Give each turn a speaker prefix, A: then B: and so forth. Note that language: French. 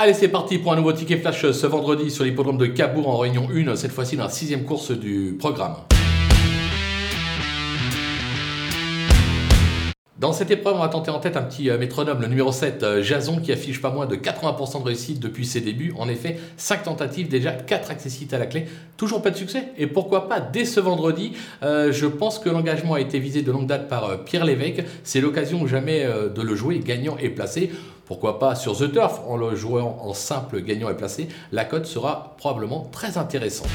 A: Allez, c'est parti pour un nouveau ticket flash ce vendredi sur l'hippodrome de Cabourg en réunion 1, cette fois-ci dans la sixième course du programme. Dans cette épreuve, on va tenter en tête un petit euh, métronome, le numéro 7, euh, Jason, qui affiche pas moins de 80% de réussite depuis ses débuts. En effet, 5 tentatives, déjà 4 accessites à la clé. Toujours pas de succès. Et pourquoi pas dès ce vendredi? Euh, Je pense que l'engagement a été visé de longue date par Pierre Lévesque. C'est l'occasion jamais de le jouer gagnant et placé. Pourquoi pas sur The Turf? En le jouant en simple gagnant et placé La cote sera probablement très intéressante.